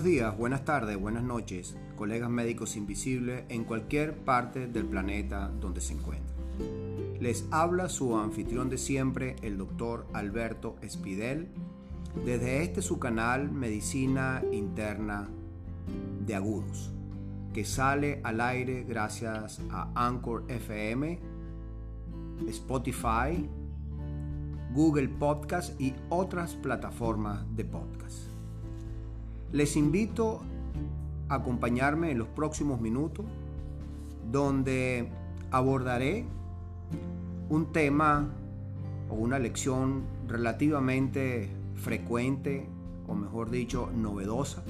Buenos días, buenas tardes, buenas noches, colegas médicos invisibles en cualquier parte del planeta donde se encuentren. Les habla su anfitrión de siempre, el doctor Alberto Espidel, desde este su canal Medicina Interna de Agudos, que sale al aire gracias a Anchor FM, Spotify, Google Podcast y otras plataformas de podcast. Les invito a acompañarme en los próximos minutos donde abordaré un tema o una lección relativamente frecuente o mejor dicho novedosa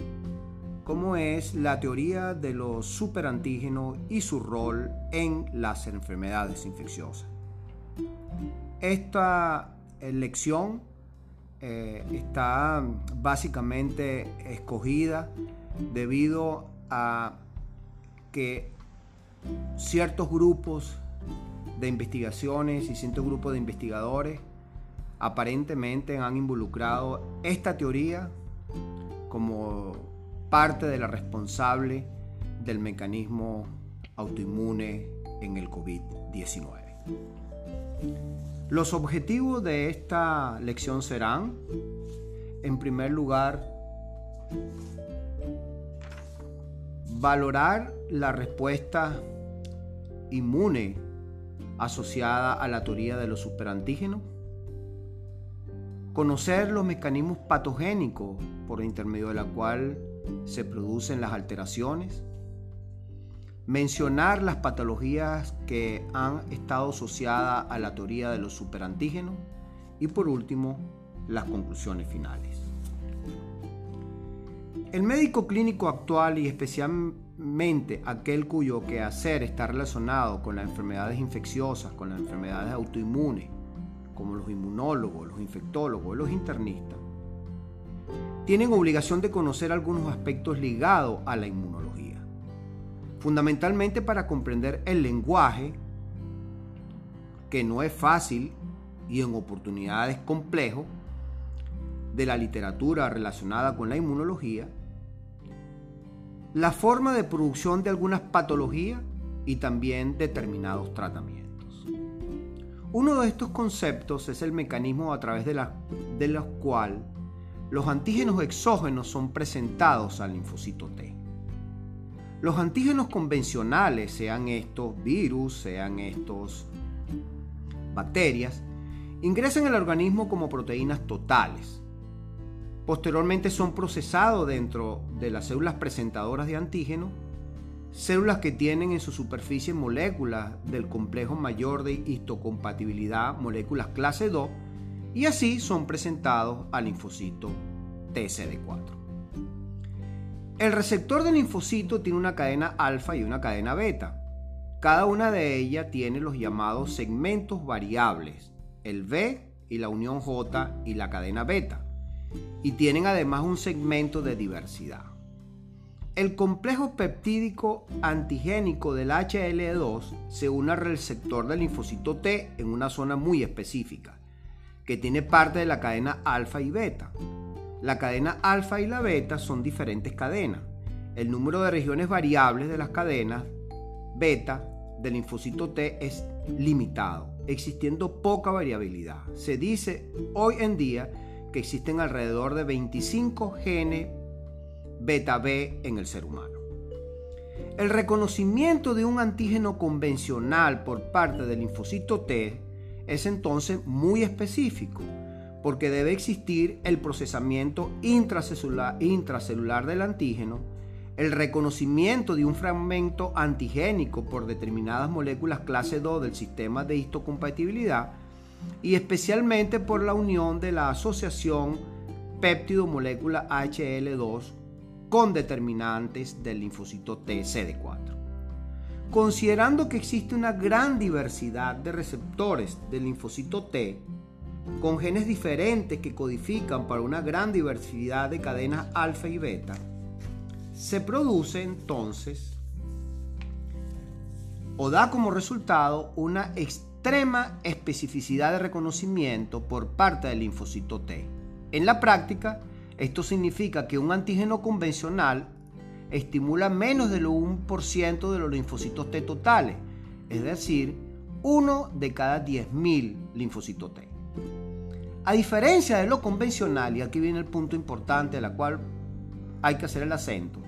como es la teoría de los superantígenos y su rol en las enfermedades infecciosas. Esta lección eh, está básicamente escogida debido a que ciertos grupos de investigaciones y ciertos grupos de investigadores aparentemente han involucrado esta teoría como parte de la responsable del mecanismo autoinmune en el COVID-19. Los objetivos de esta lección serán, en primer lugar, valorar la respuesta inmune asociada a la teoría de los superantígenos, conocer los mecanismos patogénicos por intermedio de la cual se producen las alteraciones, mencionar las patologías que han estado asociadas a la teoría de los superantígenos y por último las conclusiones finales. El médico clínico actual y especialmente aquel cuyo quehacer está relacionado con las enfermedades infecciosas, con las enfermedades autoinmunes, como los inmunólogos, los infectólogos, los internistas, tienen obligación de conocer algunos aspectos ligados a la inmunología fundamentalmente para comprender el lenguaje, que no es fácil y en oportunidades complejo, de la literatura relacionada con la inmunología, la forma de producción de algunas patologías y también determinados tratamientos. Uno de estos conceptos es el mecanismo a través de, de los cuales los antígenos exógenos son presentados al linfocito T. Los antígenos convencionales, sean estos virus, sean estos bacterias, ingresan al organismo como proteínas totales. Posteriormente son procesados dentro de las células presentadoras de antígeno, células que tienen en su superficie moléculas del complejo mayor de histocompatibilidad, moléculas clase 2, y así son presentados al linfocito TCD4. El receptor del linfocito tiene una cadena alfa y una cadena beta. Cada una de ellas tiene los llamados segmentos variables, el B y la unión J y la cadena beta, y tienen además un segmento de diversidad. El complejo peptídico antigénico del HL2 se une al receptor del linfocito T en una zona muy específica, que tiene parte de la cadena alfa y beta. La cadena alfa y la beta son diferentes cadenas. El número de regiones variables de las cadenas beta del linfocito T es limitado, existiendo poca variabilidad. Se dice hoy en día que existen alrededor de 25 genes beta B en el ser humano. El reconocimiento de un antígeno convencional por parte del linfocito T es entonces muy específico porque debe existir el procesamiento intracelular, del antígeno, el reconocimiento de un fragmento antigénico por determinadas moléculas clase 2 del sistema de histocompatibilidad y especialmente por la unión de la asociación péptido-molécula HL2 con determinantes del linfocito TCD4. Considerando que existe una gran diversidad de receptores del linfocito T, con genes diferentes que codifican para una gran diversidad de cadenas alfa y beta, se produce entonces o da como resultado una extrema especificidad de reconocimiento por parte del linfocito T. En la práctica, Esto significa que un antígeno convencional estimula menos del 1% de los linfocitos T totales, es decir, uno de cada 10.000 linfocitos T. A diferencia de lo convencional, y aquí viene el punto importante a la cual hay que hacer el acento,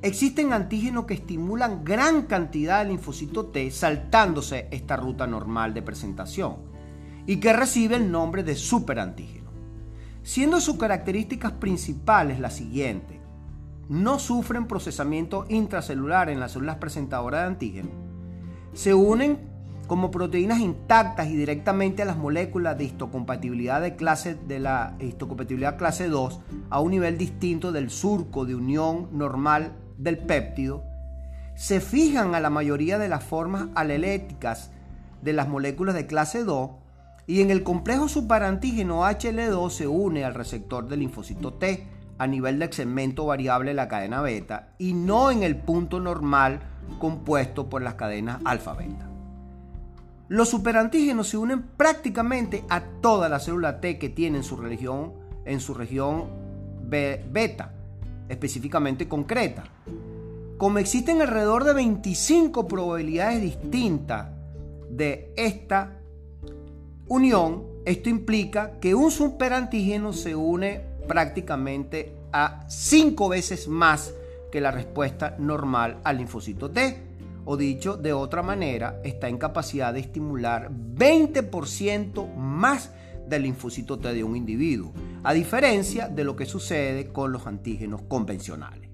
existen antígenos que estimulan gran cantidad de linfocitos T saltándose esta ruta normal de presentación y que recibe el nombre de superantígeno, siendo sus características principales las siguientes. No sufren procesamiento intracelular en las células presentadoras de antígeno. Se unen como proteínas intactas y directamente a las moléculas de histocompatibilidad de clase de la histocompatibilidad clase 2 a un nivel distinto del surco de unión normal del péptido, se fijan a la mayoría de las formas aleléticas de las moléculas de clase 2 y en el complejo superantígeno HL2 se une al receptor del linfocito T a nivel del segmento variable de la cadena beta y no en el punto normal compuesto por las cadenas alfa-beta. Los superantígenos se unen prácticamente a toda la célula T que tiene en su, región, en su región beta, específicamente concreta. Como existen alrededor de 25 probabilidades distintas de esta unión, esto implica que un superantígeno se une prácticamente a 5 veces más que la respuesta normal al linfocito T o dicho de otra manera, está en capacidad de estimular 20% más del linfocito T de un individuo, a diferencia de lo que sucede con los antígenos convencionales.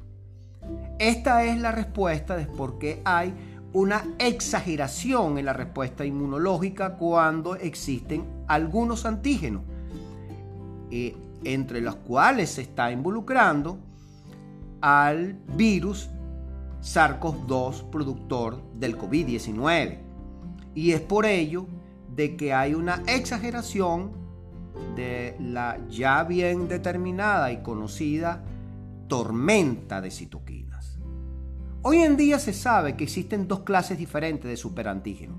Esta es la respuesta de por qué hay una exageración en la respuesta inmunológica cuando existen algunos antígenos, eh, entre los cuales se está involucrando al virus SARS-CoV-2 productor del COVID-19. Y es por ello de que hay una exageración de la ya bien determinada y conocida tormenta de citoquinas. Hoy en día se sabe que existen dos clases diferentes de superantígenos.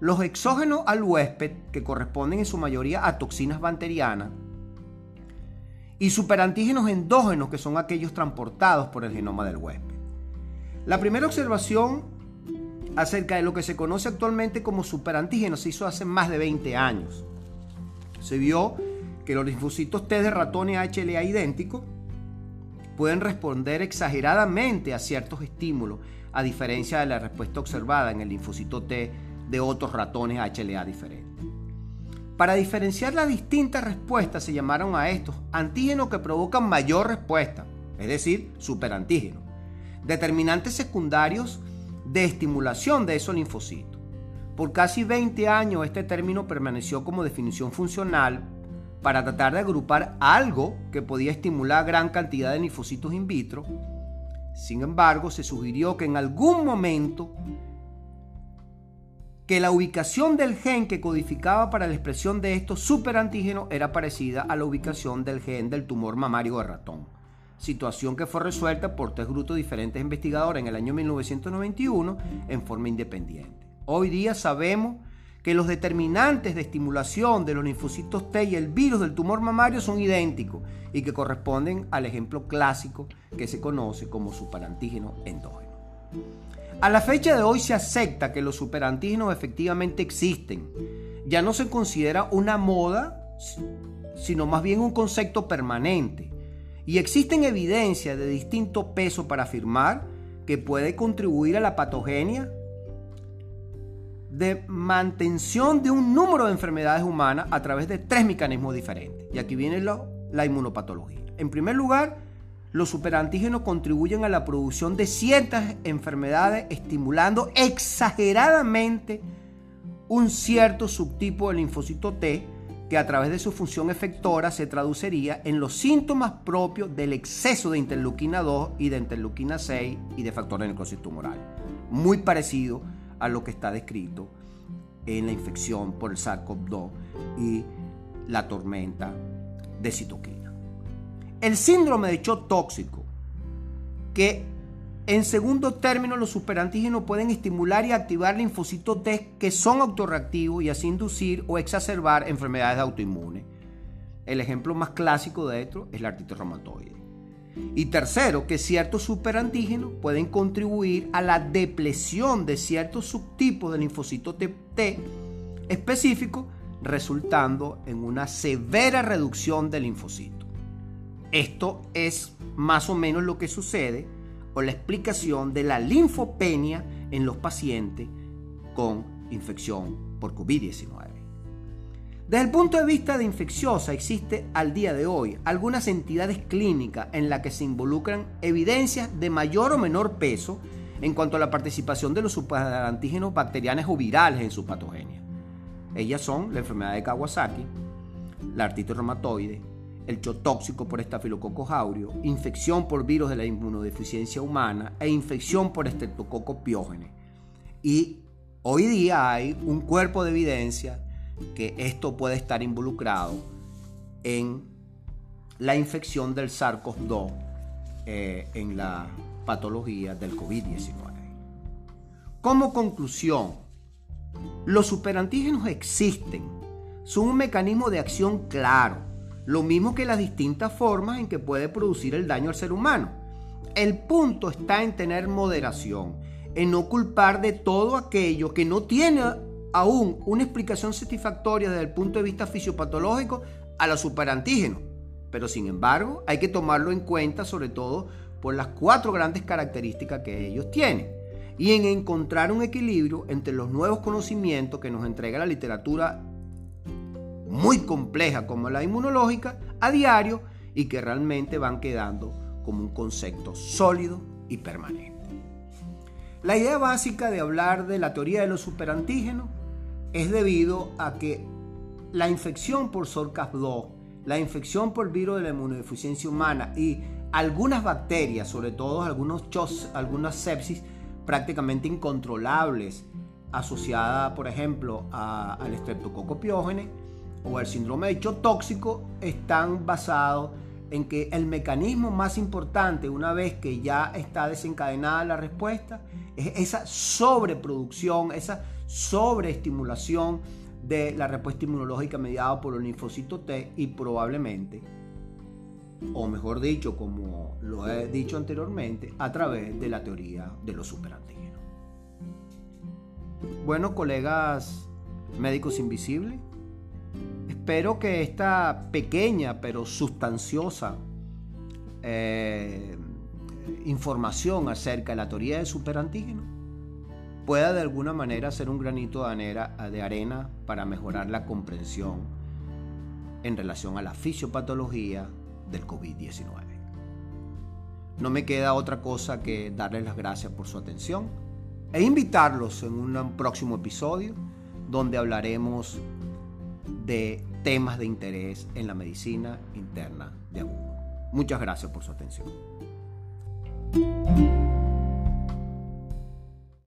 Los exógenos al huésped, que corresponden en su mayoría a toxinas bacterianas, y superantígenos endógenos, que son aquellos transportados por el genoma del huésped. La primera observación acerca de lo que se conoce actualmente como superantígenos se hizo hace más de 20 años. Se vio que los linfocitos T de ratones HLA idénticos pueden responder exageradamente a ciertos estímulos, a diferencia de la respuesta observada en el linfocito T de otros ratones HLA diferentes. Para diferenciar las distintas respuestas se llamaron a estos antígenos que provocan mayor respuesta, es decir, superantígenos determinantes secundarios de estimulación de esos linfocitos. Por casi 20 años este término permaneció como definición funcional para tratar de agrupar algo que podía estimular gran cantidad de linfocitos in vitro. Sin embargo, se sugirió que en algún momento que la ubicación del gen que codificaba para la expresión de estos superantígenos era parecida a la ubicación del gen del tumor mamario de ratón situación que fue resuelta por tres grupos diferentes investigadores en el año 1991 en forma independiente. Hoy día sabemos que los determinantes de estimulación de los linfocitos T y el virus del tumor mamario son idénticos y que corresponden al ejemplo clásico que se conoce como superantígeno endógeno. A la fecha de hoy se acepta que los superantígenos efectivamente existen. Ya no se considera una moda, sino más bien un concepto permanente y existen evidencias de distinto peso para afirmar que puede contribuir a la patogenia de mantención de un número de enfermedades humanas a través de tres mecanismos diferentes. Y aquí viene la inmunopatología. En primer lugar, los superantígenos contribuyen a la producción de ciertas enfermedades estimulando exageradamente un cierto subtipo del linfocito T que a través de su función efectora se traduciría en los síntomas propios del exceso de interleuquina 2 y de interleuquina 6 y de factor de necrosis tumoral. Muy parecido a lo que está descrito en la infección por el SARS-CoV-2 y la tormenta de citoquina. El síndrome de shock tóxico, que en segundo término, los superantígenos pueden estimular y activar linfocitos T que son autorreactivos y así inducir o exacerbar enfermedades autoinmunes. El ejemplo más clásico de esto es la artritis reumatoide. Y tercero, que ciertos superantígenos pueden contribuir a la depresión de ciertos subtipos de linfocito T específico, resultando en una severa reducción del linfocito. Esto es más o menos lo que sucede o la explicación de la linfopenia en los pacientes con infección por COVID-19. Desde el punto de vista de infecciosa, existe al día de hoy algunas entidades clínicas en las que se involucran evidencias de mayor o menor peso en cuanto a la participación de los superantígenos bacterianos o virales en su patogenia. Ellas son la enfermedad de Kawasaki, la artritis reumatoide, el choc tóxico por estafilococo aureus, infección por virus de la inmunodeficiencia humana e infección por estreptococo piógene. Y hoy día hay un cuerpo de evidencia que esto puede estar involucrado en la infección del SARS-CoV-2 eh, en la patología del COVID-19. Como conclusión, los superantígenos existen, son un mecanismo de acción claro, lo mismo que las distintas formas en que puede producir el daño al ser humano. El punto está en tener moderación, en no culpar de todo aquello que no tiene aún una explicación satisfactoria desde el punto de vista fisiopatológico a los superantígenos. Pero sin embargo, hay que tomarlo en cuenta sobre todo por las cuatro grandes características que ellos tienen y en encontrar un equilibrio entre los nuevos conocimientos que nos entrega la literatura muy compleja como la inmunológica a diario y que realmente van quedando como un concepto sólido y permanente. La idea básica de hablar de la teoría de los superantígenos es debido a que la infección por SARS-CoV-2, la infección por virus de la inmunodeficiencia humana y algunas bacterias, sobre todo algunos algunas sepsis prácticamente incontrolables asociadas, por ejemplo, al estreptococo piógene o al síndrome de hecho tóxico, están basados en que el mecanismo más importante, una vez que ya está desencadenada la respuesta, es esa sobreproducción, esa sobreestimulación de la respuesta inmunológica mediada por el linfocito T y probablemente, o mejor dicho, como lo he dicho anteriormente, a través de la teoría de los superantígenos. Bueno, colegas médicos invisibles, espero que esta pequeña pero sustanciosa eh, información acerca de la teoría del superantígeno pueda de alguna manera ser un granito de arena para mejorar la comprensión en relación a la fisiopatología del COVID-19. No me queda otra cosa que darles las gracias por su atención e invitarlos en un próximo episodio donde hablaremos de temas de interés en la medicina interna de Agudo. Muchas gracias por su atención.